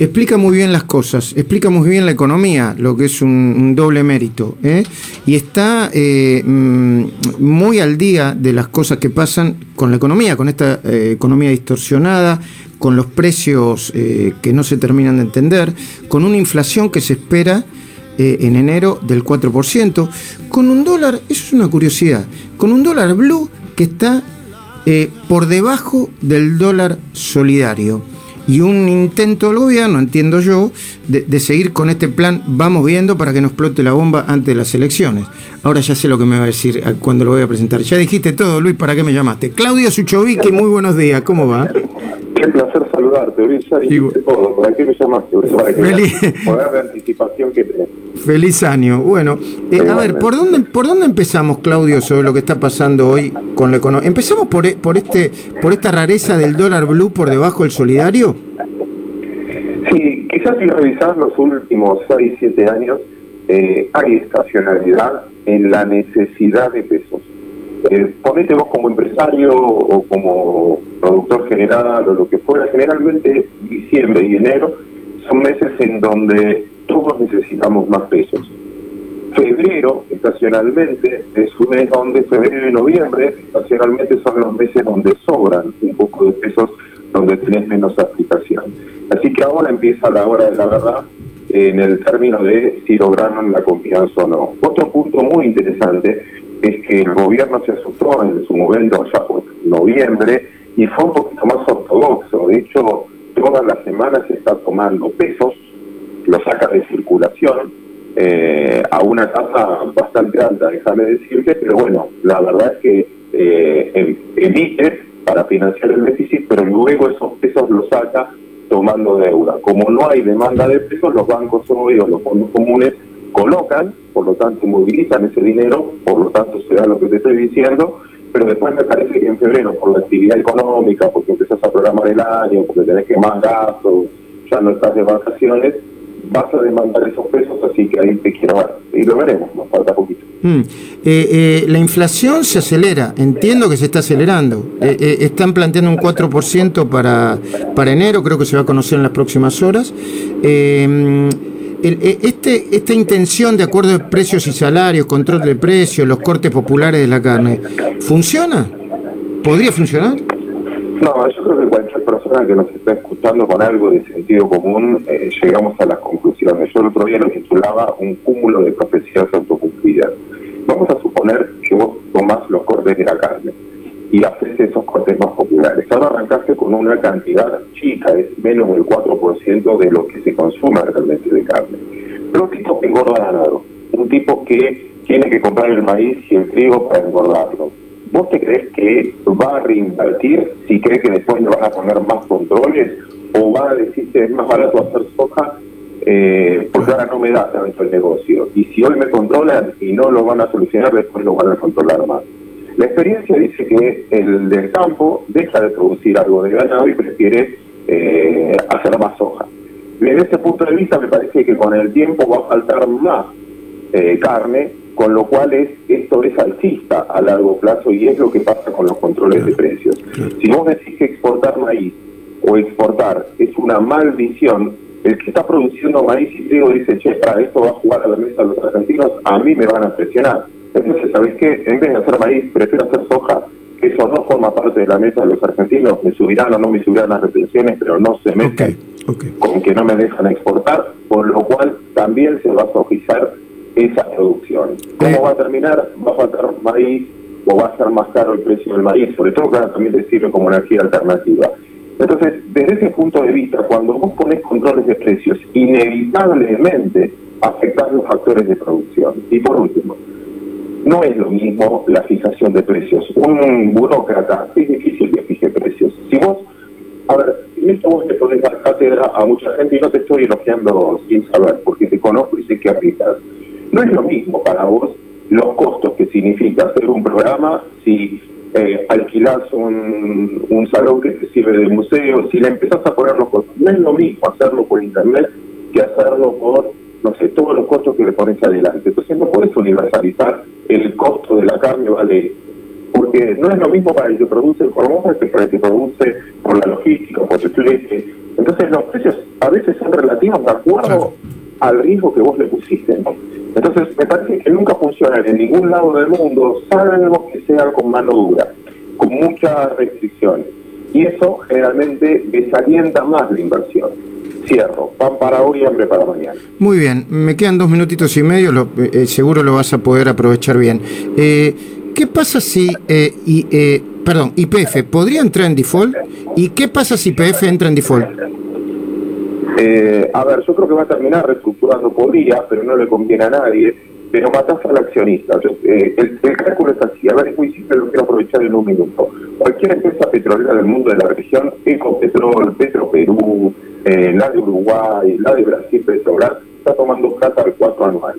Explica muy bien las cosas, explica muy bien la economía, lo que es un, doble mérito, ¿eh? y está eh, mm, muy al día de las cosas que pasan con la economía, con esta eh, economía distorsionada, con los precios que no se terminan de entender, con una inflación que se espera en enero del 4%, con un dólar, eso es una curiosidad, con un dólar blue que está por debajo del dólar solidario y un intento del gobierno, entiendo yo, de, seguir con este plan, vamos viendo para que no explote la bomba antes de las elecciones. Ahora ya sé lo que me va a decir cuando lo voy a presentar. Ya dijiste todo, Luis, ¿para qué me llamaste? Claudio Suchovicki, muy buenos días, ¿cómo va? Qué placer saludarte, Luis. ¿Para qué me llamaste? Para que Feliz... anticipación que tenés. Feliz año. Bueno, eh, a ver, ¿por dónde, ¿por dónde empezamos, Claudio, sobre lo que está pasando hoy con la economía? ¿Empezamos por, e, por, este, por esta rareza del dólar blue por debajo del solidario? Sí, quizás si revisar los últimos 6, 7 años, eh, hay estacionalidad en la necesidad de pesos. Eh, ponete vos como empresario o como productor general o lo que fuera, generalmente diciembre y enero son meses en donde todos necesitamos más pesos. Febrero, estacionalmente, es un mes donde febrero y noviembre, estacionalmente son los meses donde sobran un poco de pesos, donde tenés menos aplicación. Así que ahora empieza la hora de la verdad en el término de si lograron la confianza o no. Otro punto muy interesante es que el gobierno se asustó en su momento, ya por noviembre, y fue un poquito más ortodoxo. De hecho, todas las semanas se está tomando pesos, lo saca de circulación eh, a una tasa bastante alta, déjame decirte, pero bueno, la verdad es que eh, emite para financiar el déficit, pero luego esos pesos los saca tomando deuda. Como no hay demanda de pesos, los bancos o los fondos comunes colocan, por lo tanto movilizan ese dinero, por lo tanto se da lo que te estoy diciendo, pero después me parece que en febrero, por la actividad económica, porque empiezas a programar el año, porque tenés que más gastos, ya no estás de vacaciones, vas a demandar esos pesos, así que ahí te quiero ver. Y lo veremos, nos falta poquito. Mm. Eh, eh, la inflación se acelera, entiendo que se está acelerando. Eh, están planteando un 4% para, para enero, creo que se va a conocer en las próximas horas. Este, esta intención de acuerdo de precios y salarios, control de precios, los cortes populares de la carne, ¿funciona? ¿Podría funcionar? No, yo creo que cualquier persona que nos está escuchando con algo de sentido común, eh, llegamos a las conclusiones. Yo el otro día lo titulaba un cúmulo de profecías autocumplidas. Vamos a suponer que vos tomás los cortes de la carne y haces esos cortes más populares. Ahora arrancaste con una cantidad chica, es menos del 4% de lo que se consume realmente de carne. Pero un tipo que engorda ganado, un tipo que tiene que comprar el maíz y el trigo para engordarlo ¿Vos te crees que va a reinvertir si cree que después le van a poner más controles? ¿O va a decir que es más barato hacer soja eh, porque ahora no me da tanto el negocio? Y si hoy me controlan y no lo van a solucionar, después lo van a controlar más. La experiencia dice que el del campo deja de producir algo de ganado y prefiere eh, hacer más soja. Desde ese punto de vista me parece que con el tiempo va a faltar más eh, carne con lo cual es, esto es alcista a largo plazo y es lo que pasa con los controles de precios. Si vos decís que exportar maíz o exportar es una maldición, el que está produciendo maíz y trigo dice, che, para esto va a jugar a la mesa los argentinos, a mí me van a presionar. Entonces, ¿sabés qué? En vez de hacer maíz, prefiero hacer soja, que eso no forma parte de la mesa de los argentinos, me subirán o no me subirán las retenciones, pero no se meten con que no me dejan exportar, por lo cual también se va a sojizar esa producción. ¿Cómo va a terminar? Va a faltar maíz o va a ser más caro el precio del maíz, sobre todo que también te sirve como energía alternativa. Entonces, desde ese punto de vista, cuando vos pones controles de precios, inevitablemente afectas los factores de producción. Y por último, no es lo mismo la fijación de precios. Un burócrata es difícil que fije precios. Si vos, a ver, en esto vos le podés dar cátedra a mucha gente y no te estoy elogiando sin saber, porque te conozco y sé que aplicas. No es lo mismo para vos los costos que significa hacer un programa si eh, alquilás un, un, salón que te sirve de museo, si le empezás a poner los costos. No es lo mismo hacerlo por internet que hacerlo por, no sé, todos los costos que le pones adelante. Entonces no puedes universalizar el costo de la carne, ¿vale? Porque no es lo mismo para el que produce el hormona que para el que produce por la logística, por el flete. Entonces los precios a veces son relativos de acuerdo al riesgo que vos le pusiste. Entonces me parece que nunca funciona en ningún lado del mundo, salvo que sea con mano dura, con muchas restricciones. Y eso generalmente desalienta más la inversión. Cierro, pan para hoy, hambre para mañana. Muy bien, me quedan dos minutitos y medio, lo, eh, seguro lo vas a poder aprovechar bien. Eh, ¿Qué pasa si, eh, y, eh, perdón, IPF podría entrar en default? ¿Y qué pasa si IPF entra en default? Eh, a ver, yo creo que va a terminar reestructurando, podría, pero no le conviene a nadie, pero matás al accionista. Yo, eh, el, el, cálculo es así, a ver, es muy simple, lo quiero aprovechar en un minuto. Cualquier empresa petrolera del mundo de la región, Ecopetrol, Petroperú, eh, la de Uruguay, la de Brasil, Petrobras, está tomando plata al 4 anual.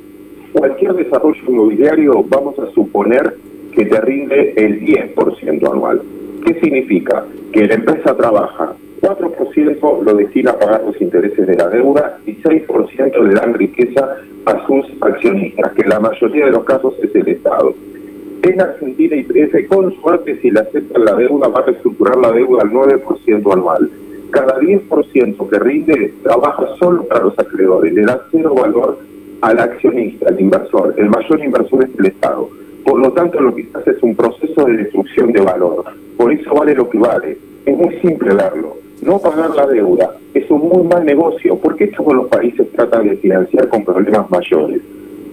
Cualquier desarrollo inmobiliario, vamos a suponer que te rinde el 10% anual. ¿Qué significa? Que la empresa trabaja 4% lo destina a pagar los intereses de la deuda y 6% le dan riqueza a sus accionistas, que en la mayoría de los casos es el Estado. En Argentina y IPF, con suerte, si le aceptan la deuda, va a reestructurar la deuda al 9% anual. Cada 10% que rinde trabaja solo para los acreedores, le da cero valor al accionista, al inversor. El mayor inversor es el Estado. Por lo tanto, lo que se hace es un proceso de destrucción de valor. Por eso vale lo que vale. Es muy simple verlo no pagar la deuda es un muy mal negocio, porque todos los países tratan de financiar con problemas mayores.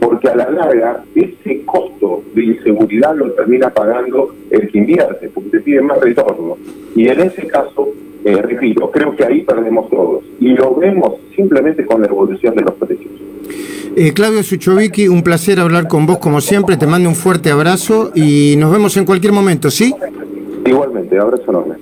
Porque a la larga, ese costo de inseguridad lo termina pagando el que invierte, porque te pide más retorno. Y en ese caso, eh, repito, creo que ahí perdemos todos. Y lo vemos simplemente con la evolución de los precios. Eh, Claudio Suchovicki, un placer hablar con vos como siempre. Te mando un fuerte abrazo y nos vemos en cualquier momento, ¿sí? Igualmente, abrazo enorme.